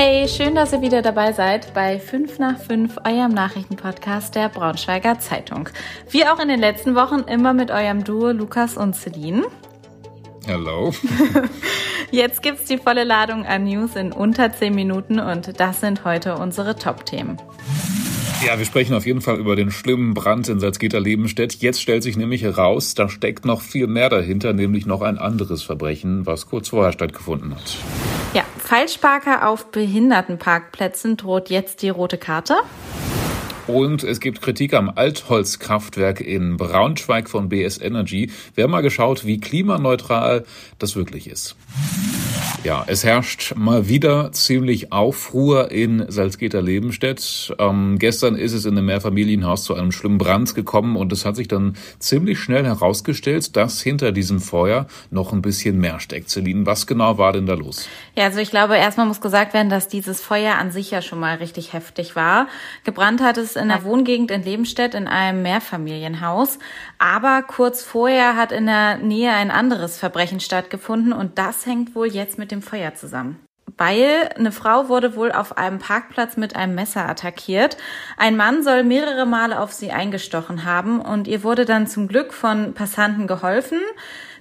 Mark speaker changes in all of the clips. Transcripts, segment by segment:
Speaker 1: Hey, schön, dass ihr wieder dabei seid bei 5 nach 5, eurem Nachrichtenpodcast der Braunschweiger Zeitung. Wie auch in den letzten Wochen immer mit eurem Duo Lukas und Celine.
Speaker 2: Hallo.
Speaker 1: Jetzt gibt's die volle Ladung an News in unter 10 Minuten und das sind heute unsere Top-Themen.
Speaker 2: Ja, wir sprechen auf jeden Fall über den schlimmen Brand in Salzgitter-Lebenstedt. Jetzt stellt sich nämlich heraus, da steckt noch viel mehr dahinter, nämlich noch ein anderes Verbrechen, was kurz vorher stattgefunden hat.
Speaker 1: Falschparker auf Behindertenparkplätzen droht jetzt die rote Karte.
Speaker 2: Und es gibt Kritik am Altholzkraftwerk in Braunschweig von BS Energy. Wir haben mal geschaut, wie klimaneutral das wirklich ist. Ja, es herrscht mal wieder ziemlich Aufruhr in Salzgitter-Lebenstedt. Ähm, gestern ist es in einem Mehrfamilienhaus zu einem schlimmen Brand gekommen und es hat sich dann ziemlich schnell herausgestellt, dass hinter diesem Feuer noch ein bisschen mehr steckt. Celine, was genau war denn da los?
Speaker 1: Ja, also ich glaube, erstmal muss gesagt werden, dass dieses Feuer an sich ja schon mal richtig heftig war. Gebrannt hat es in der Wohngegend in Lebenstedt in einem Mehrfamilienhaus. Aber kurz vorher hat in der Nähe ein anderes Verbrechen stattgefunden und das hängt wohl jetzt mit dem Feuer zusammen. Weil eine Frau wurde wohl auf einem Parkplatz mit einem Messer attackiert. Ein Mann soll mehrere Male auf sie eingestochen haben und ihr wurde dann zum Glück von Passanten geholfen.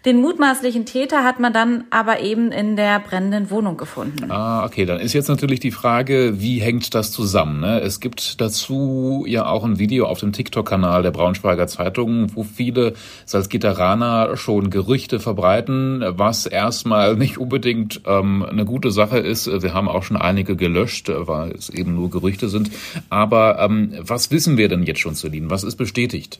Speaker 1: Den mutmaßlichen Täter hat man dann aber eben in der brennenden Wohnung gefunden.
Speaker 2: Ah, okay. Dann ist jetzt natürlich die Frage, wie hängt das zusammen? Ne? Es gibt dazu ja auch ein Video auf dem TikTok-Kanal der Braunschweiger Zeitung, wo viele Salzgitteraner schon Gerüchte verbreiten, was erstmal nicht unbedingt ähm, eine gute Sache ist. Wir haben auch schon einige gelöscht, weil es eben nur Gerüchte sind. Aber ähm, was wissen wir denn jetzt schon, Celine? Was ist bestätigt?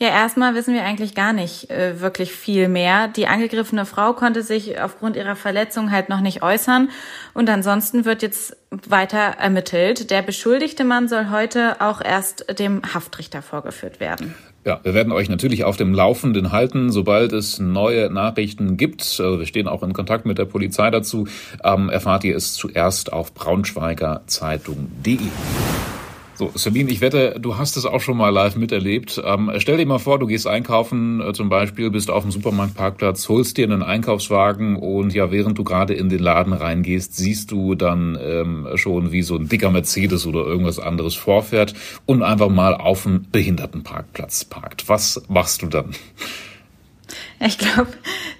Speaker 1: Ja, erstmal wissen wir eigentlich gar nicht äh, wirklich viel mehr. Die angegriffene Frau konnte sich aufgrund ihrer Verletzung halt noch nicht äußern und ansonsten wird jetzt weiter ermittelt. Der beschuldigte Mann soll heute auch erst dem Haftrichter vorgeführt werden.
Speaker 2: Ja, wir werden euch natürlich auf dem Laufenden halten, sobald es neue Nachrichten gibt. Also wir stehen auch in Kontakt mit der Polizei dazu. Ähm, erfahrt ihr es zuerst auf braunschweigerzeitung.de. So, Sabine, ich wette, du hast es auch schon mal live miterlebt. Ähm, stell dir mal vor, du gehst einkaufen äh, zum Beispiel, bist auf dem Supermarktparkplatz, holst dir einen Einkaufswagen und ja, während du gerade in den Laden reingehst, siehst du dann ähm, schon, wie so ein dicker Mercedes oder irgendwas anderes vorfährt und einfach mal auf dem Behindertenparkplatz parkt. Was machst du dann?
Speaker 1: Ich glaube,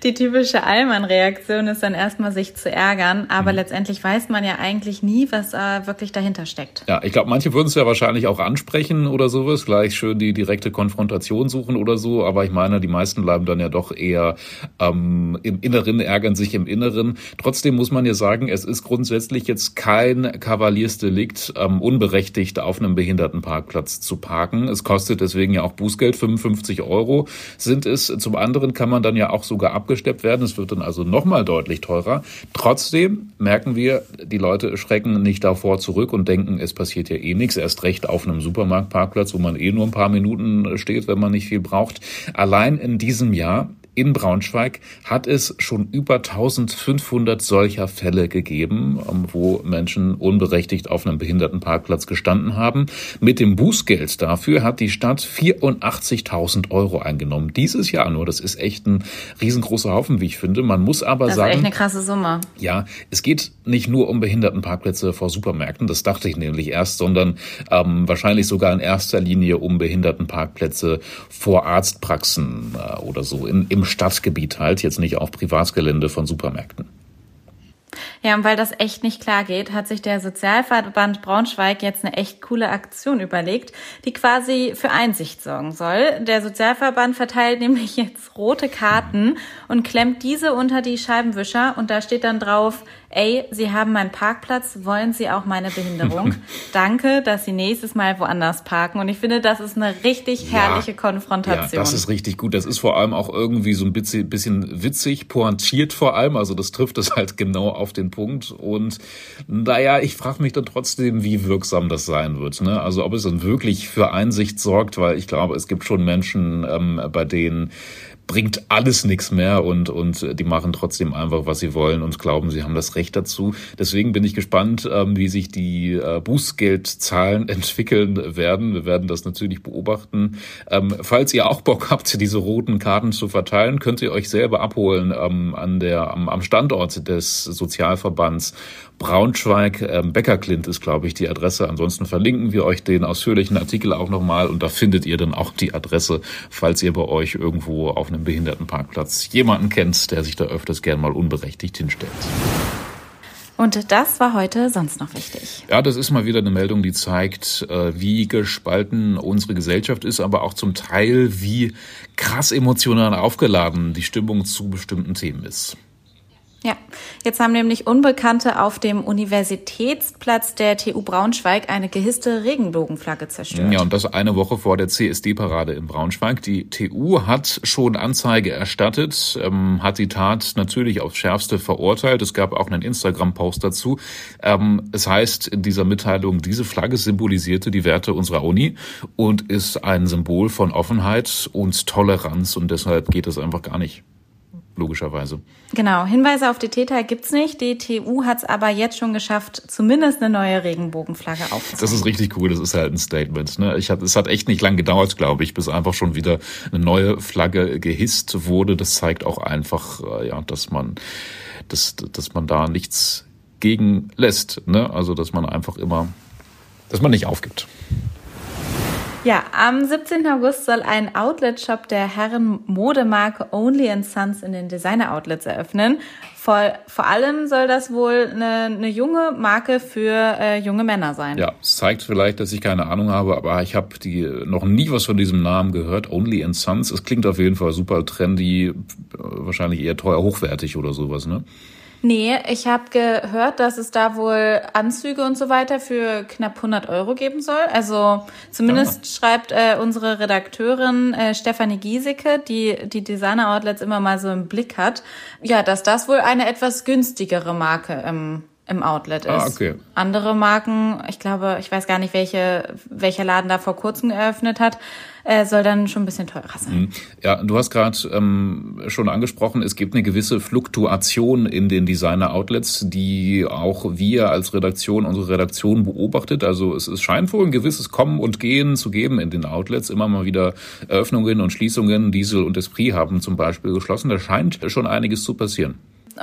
Speaker 1: die typische Allmann-Reaktion ist dann erstmal sich zu ärgern, aber mhm. letztendlich weiß man ja eigentlich nie, was äh, wirklich dahinter steckt.
Speaker 2: Ja, ich glaube, manche würden es ja wahrscheinlich auch ansprechen oder sowas, gleich schön die direkte Konfrontation suchen oder so, aber ich meine, die meisten bleiben dann ja doch eher ähm, im Inneren, ärgern sich im Inneren. Trotzdem muss man ja sagen, es ist grundsätzlich jetzt kein Kavaliersdelikt, ähm, unberechtigt auf einem Behindertenparkplatz zu parken. Es kostet deswegen ja auch Bußgeld, 55 Euro sind es. Zum anderen kann man dann ja auch sogar abgesteppt werden. Es wird dann also nochmal deutlich teurer. Trotzdem merken wir, die Leute schrecken nicht davor zurück und denken, es passiert ja eh nichts. Erst recht auf einem Supermarktparkplatz, wo man eh nur ein paar Minuten steht, wenn man nicht viel braucht. Allein in diesem Jahr in Braunschweig hat es schon über 1500 solcher Fälle gegeben, ähm, wo Menschen unberechtigt auf einem Behindertenparkplatz gestanden haben. Mit dem Bußgeld dafür hat die Stadt 84.000 Euro eingenommen. Dieses Jahr nur. Das ist echt ein riesengroßer Haufen, wie ich finde. Man muss aber
Speaker 1: das
Speaker 2: sagen.
Speaker 1: Das ist echt eine krasse Summe.
Speaker 2: Ja, es geht nicht nur um Behindertenparkplätze vor Supermärkten. Das dachte ich nämlich erst, sondern ähm, wahrscheinlich sogar in erster Linie um Behindertenparkplätze vor Arztpraxen äh, oder so in, im Stadtgebiet halt, jetzt nicht auf Privatgelände von Supermärkten.
Speaker 1: Ja, und weil das echt nicht klar geht, hat sich der Sozialverband Braunschweig jetzt eine echt coole Aktion überlegt, die quasi für Einsicht sorgen soll. Der Sozialverband verteilt nämlich jetzt rote Karten und klemmt diese unter die Scheibenwischer und da steht dann drauf, ey, Sie haben meinen Parkplatz, wollen Sie auch meine Behinderung? Danke, dass Sie nächstes Mal woanders parken. Und ich finde, das ist eine richtig herrliche ja, Konfrontation.
Speaker 2: Ja, das ist richtig gut. Das ist vor allem auch irgendwie so ein bisschen, bisschen witzig, pointiert vor allem. Also das trifft es halt genau auf den Punkt. Und naja, ich frage mich dann trotzdem, wie wirksam das sein wird. Ne? Also ob es dann wirklich für Einsicht sorgt, weil ich glaube, es gibt schon Menschen, ähm, bei denen bringt alles nichts mehr und, und die machen trotzdem einfach, was sie wollen und glauben, sie haben das Recht dazu. Deswegen bin ich gespannt, ähm, wie sich die äh, Bußgeldzahlen entwickeln werden. Wir werden das natürlich beobachten. Ähm, falls ihr auch Bock habt, diese roten Karten zu verteilen, könnt ihr euch selber abholen ähm, an der, am, Standort des Sozialverbands Braunschweig. Beckerklint ist, glaube ich, die Adresse. Ansonsten verlinken wir euch den ausführlichen Artikel auch nochmal und da findet ihr dann auch die Adresse, falls ihr bei euch irgendwo auf einem Behindertenparkplatz jemanden kennt, der sich da öfters gern mal unberechtigt hinstellt.
Speaker 1: Und das war heute sonst noch wichtig.
Speaker 2: Ja, das ist mal wieder eine Meldung, die zeigt, äh, wie gespalten unsere Gesellschaft ist, aber auch zum Teil, wie krass emotional aufgeladen die Stimmung zu bestimmten Themen ist.
Speaker 1: Ja, jetzt haben nämlich Unbekannte auf dem Universitätsplatz der TU Braunschweig eine gehisste Regenbogenflagge zerstört.
Speaker 2: Ja, und das eine Woche vor der CSD-Parade in Braunschweig. Die TU hat schon Anzeige erstattet, ähm, hat die Tat natürlich aufs Schärfste verurteilt. Es gab auch einen Instagram-Post dazu. Ähm, es heißt in dieser Mitteilung, diese Flagge symbolisierte die Werte unserer Uni und ist ein Symbol von Offenheit und Toleranz und deshalb geht es einfach gar nicht logischerweise.
Speaker 1: Genau, Hinweise auf die Täter gibt's nicht. Die TU hat's aber jetzt schon geschafft, zumindest eine neue Regenbogenflagge aufzunehmen.
Speaker 2: Das ist richtig cool, das ist halt ein Statement. Ne? Ich hab, es hat echt nicht lang gedauert, glaube ich, bis einfach schon wieder eine neue Flagge gehisst wurde. Das zeigt auch einfach, äh, ja, dass man, dass, dass man da nichts gegen lässt. Ne? Also, dass man einfach immer, dass man nicht aufgibt.
Speaker 1: Ja, am 17. August soll ein Outlet-Shop der Herren-Modemarke Only Sons in den Designer-Outlets eröffnen. Vor, vor allem soll das wohl eine, eine junge Marke für äh, junge Männer sein.
Speaker 2: Ja, es zeigt vielleicht, dass ich keine Ahnung habe, aber ich habe noch nie was von diesem Namen gehört. Only Sons. Es klingt auf jeden Fall super trendy, wahrscheinlich eher teuer, hochwertig oder sowas, ne?
Speaker 1: Nee, ich habe gehört, dass es da wohl Anzüge und so weiter für knapp 100 Euro geben soll. Also zumindest ja. schreibt äh, unsere Redakteurin äh, Stefanie Giesecke, die die Designer-Outlets immer mal so im Blick hat, ja, dass das wohl eine etwas günstigere Marke im im Outlet ah, ist. Ah, okay. Andere Marken, ich glaube, ich weiß gar nicht, welche, welcher Laden da vor kurzem eröffnet hat, äh, soll dann schon ein bisschen teurer sein. Mhm.
Speaker 2: Ja, du hast gerade ähm, schon angesprochen, es gibt eine gewisse Fluktuation in den Designer-Outlets, die auch wir als Redaktion, unsere Redaktion beobachtet. Also es, es scheint wohl ein gewisses Kommen und Gehen zu geben in den Outlets. Immer mal wieder Eröffnungen und Schließungen. Diesel und Esprit haben zum Beispiel geschlossen. Da scheint schon einiges zu passieren.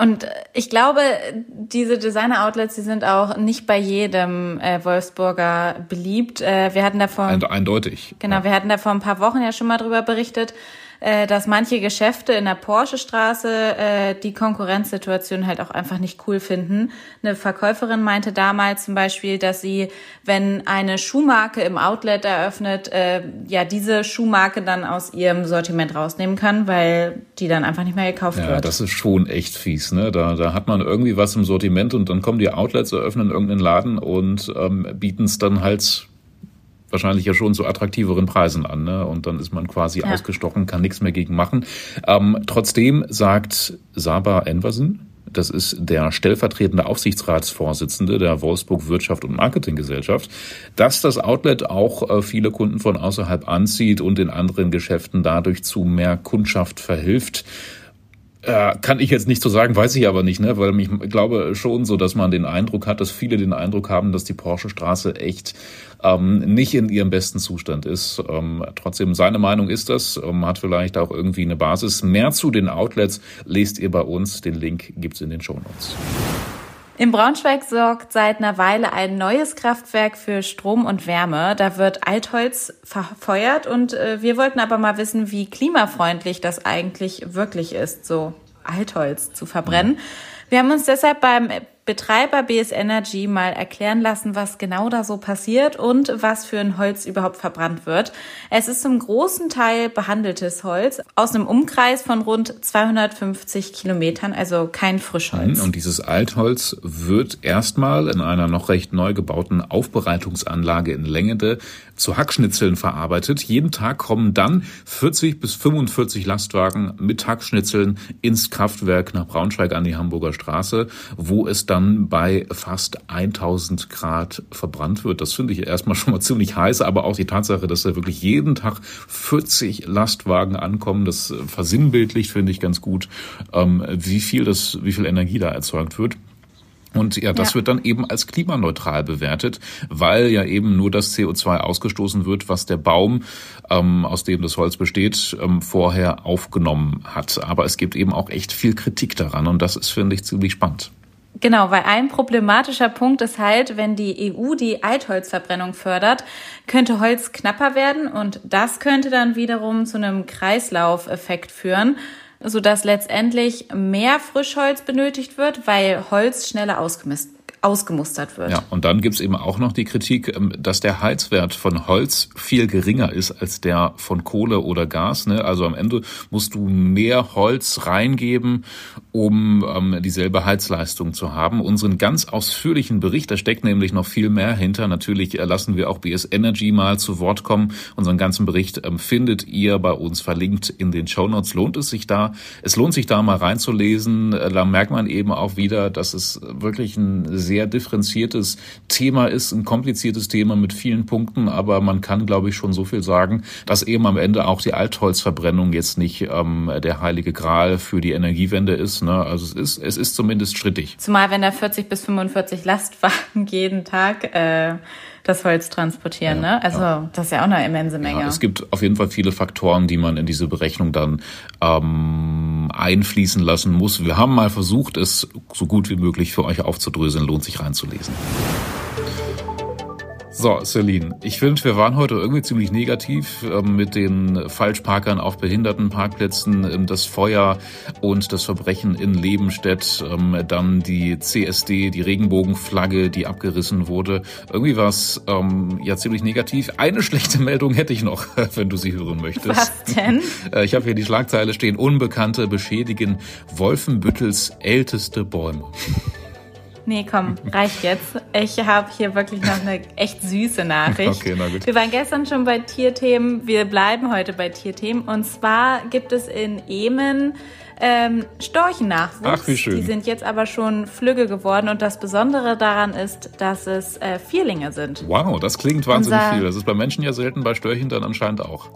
Speaker 1: Und ich glaube, diese Designer-Outlets, die sind auch nicht bei jedem äh, Wolfsburger beliebt. Äh, wir hatten davor
Speaker 2: eindeutig.
Speaker 1: Genau, ja. wir hatten da vor ein paar Wochen ja schon mal drüber berichtet äh, dass manche Geschäfte in der Porsche-Straße äh, die Konkurrenzsituation halt auch einfach nicht cool finden. Eine Verkäuferin meinte damals zum Beispiel, dass sie, wenn eine Schuhmarke im Outlet eröffnet, äh, ja diese Schuhmarke dann aus ihrem Sortiment rausnehmen kann, weil die dann einfach nicht mehr gekauft ja, wird.
Speaker 2: Ja, das ist schon echt fies. Ne? Da, da hat man irgendwie was im Sortiment und dann kommen die Outlets, eröffnen irgendeinen Laden und ähm, bieten es dann halt wahrscheinlich ja schon zu attraktiveren Preisen an. Ne? Und dann ist man quasi ja. ausgestochen, kann nichts mehr gegen machen. Ähm, trotzdem sagt Saba Enversen, das ist der stellvertretende Aufsichtsratsvorsitzende der Wolfsburg Wirtschaft und Marketinggesellschaft, dass das Outlet auch äh, viele Kunden von außerhalb anzieht und in anderen Geschäften dadurch zu mehr Kundschaft verhilft. Äh, kann ich jetzt nicht so sagen, weiß ich aber nicht, ne? weil ich glaube schon so, dass man den Eindruck hat, dass viele den Eindruck haben, dass die Porsche Straße echt ähm, nicht in ihrem besten Zustand ist. Ähm, trotzdem, seine Meinung ist das, ähm, hat vielleicht auch irgendwie eine Basis. Mehr zu den Outlets lest ihr bei uns. Den Link gibt's in den Show Notes.
Speaker 1: In Braunschweig sorgt seit einer Weile ein neues Kraftwerk für Strom und Wärme. Da wird Altholz verfeuert und äh, wir wollten aber mal wissen, wie klimafreundlich das eigentlich wirklich ist, so Altholz zu verbrennen. Wir haben uns deshalb beim Betreiber BS Energy mal erklären lassen, was genau da so passiert und was für ein Holz überhaupt verbrannt wird. Es ist zum großen Teil behandeltes Holz aus einem Umkreis von rund 250 Kilometern, also kein Frischholz.
Speaker 2: Und dieses Altholz wird erstmal in einer noch recht neu gebauten Aufbereitungsanlage in Längede zu Hackschnitzeln verarbeitet. Jeden Tag kommen dann 40 bis 45 Lastwagen mit Hackschnitzeln ins Kraftwerk nach Braunschweig an die Hamburger Straße, wo es dann dann bei fast 1000 Grad verbrannt wird. Das finde ich erstmal schon mal ziemlich heiß, aber auch die Tatsache, dass da wirklich jeden Tag 40 Lastwagen ankommen, das versinnbildlicht, finde ich ganz gut, ähm, wie viel das, wie viel Energie da erzeugt wird. Und ja, das ja. wird dann eben als klimaneutral bewertet, weil ja eben nur das CO2 ausgestoßen wird, was der Baum, ähm, aus dem das Holz besteht, ähm, vorher aufgenommen hat. Aber es gibt eben auch echt viel Kritik daran und das ist, finde ich, ziemlich spannend.
Speaker 1: Genau, weil ein problematischer Punkt ist halt, wenn die EU die Altholzverbrennung fördert, könnte Holz knapper werden und das könnte dann wiederum zu einem Kreislaufeffekt führen sodass letztendlich mehr Frischholz benötigt wird, weil Holz schneller ausgemisst ausgemustert wird.
Speaker 2: Ja, und dann gibt's eben auch noch die Kritik, ähm, dass der Heizwert von Holz viel geringer ist als der von Kohle oder Gas. Ne? Also am Ende musst du mehr Holz reingeben, um ähm, dieselbe Heizleistung zu haben. Unseren ganz ausführlichen Bericht, da steckt nämlich noch viel mehr hinter. Natürlich lassen wir auch BS Energy mal zu Wort kommen. Unseren ganzen Bericht ähm, findet ihr bei uns verlinkt in den Show Notes. Lohnt es sich da? Es lohnt sich da mal reinzulesen. Äh, da merkt man eben auch wieder, dass es wirklich ein sehr sehr differenziertes Thema ist, ein kompliziertes Thema mit vielen Punkten, aber man kann, glaube ich, schon so viel sagen, dass eben am Ende auch die Altholzverbrennung jetzt nicht ähm, der heilige Gral für die Energiewende ist. Ne? Also es ist, es ist zumindest strittig.
Speaker 1: Zumal wenn da 40 bis 45 Lastwagen jeden Tag äh, das Holz transportieren. Ja, ne? Also ja. das ist ja auch eine immense Menge. Ja,
Speaker 2: es gibt auf jeden Fall viele Faktoren, die man in diese Berechnung dann ähm, einfließen lassen muss. Wir haben mal versucht, es so gut wie möglich für euch aufzudröseln. Lohnt sich reinzulesen. So, Celine, ich finde, wir waren heute irgendwie ziemlich negativ äh, mit den Falschparkern auf Behindertenparkplätzen, äh, das Feuer und das Verbrechen in Lebenstedt, äh, dann die CSD, die Regenbogenflagge, die abgerissen wurde. Irgendwie war es ähm, ja ziemlich negativ. Eine schlechte Meldung hätte ich noch, wenn du sie hören möchtest.
Speaker 1: Was denn?
Speaker 2: Äh, ich habe hier die Schlagzeile stehen, Unbekannte beschädigen Wolfenbüttels älteste Bäume.
Speaker 1: Nee, komm, reicht jetzt. Ich habe hier wirklich noch eine echt süße Nachricht. Okay, na gut. Wir waren gestern schon bei Tierthemen. Wir bleiben heute bei Tierthemen. Und zwar gibt es in Emen ähm, Storchennachwuchs.
Speaker 2: Ach, wie schön.
Speaker 1: Die sind jetzt aber schon Flügge geworden. Und das Besondere daran ist, dass es äh, Vierlinge sind.
Speaker 2: Wow, das klingt wahnsinnig Unser viel. Das ist bei Menschen ja selten, bei Störchen dann anscheinend auch.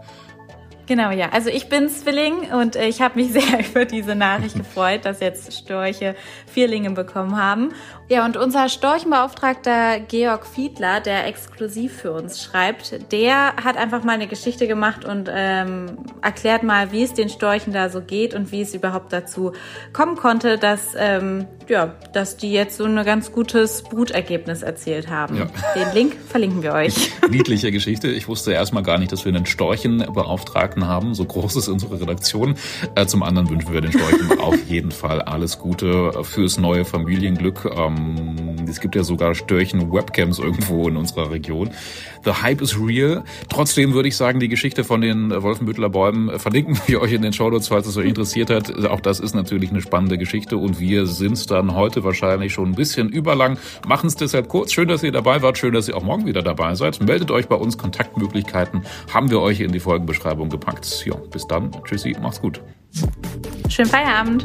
Speaker 1: Genau, ja. Also ich bin Zwilling und ich habe mich sehr über diese Nachricht gefreut, dass jetzt Störche Vierlinge bekommen haben. Ja, und unser Storchenbeauftragter Georg Fiedler, der exklusiv für uns schreibt, der hat einfach mal eine Geschichte gemacht und ähm, erklärt mal, wie es den Storchen da so geht und wie es überhaupt dazu kommen konnte, dass, ähm, ja, dass die jetzt so ein ganz gutes Brutergebnis erzielt haben. Ja. Den Link verlinken wir euch.
Speaker 2: Niedliche Geschichte. Ich wusste erstmal gar nicht, dass wir einen Storchenbeauftragten haben. So groß ist unsere Redaktion. Äh, zum anderen wünschen wir den Storchen auf jeden Fall alles Gute fürs neue Familienglück. Ähm, ähm, es gibt ja sogar Störchen-Webcams irgendwo in unserer Region. The Hype is real. Trotzdem würde ich sagen, die Geschichte von den Wolfenbüttler Bäumen verlinken wir euch in den Shownotes, falls es euch interessiert hat. Auch das ist natürlich eine spannende Geschichte und wir sind dann heute wahrscheinlich schon ein bisschen überlang. Machen es deshalb kurz. Schön, dass ihr dabei wart. Schön, dass ihr auch morgen wieder dabei seid. Meldet euch bei uns. Kontaktmöglichkeiten haben wir euch in die Folgenbeschreibung gepackt. Ja, bis dann. Tschüssi. Macht's gut.
Speaker 1: Schönen Feierabend.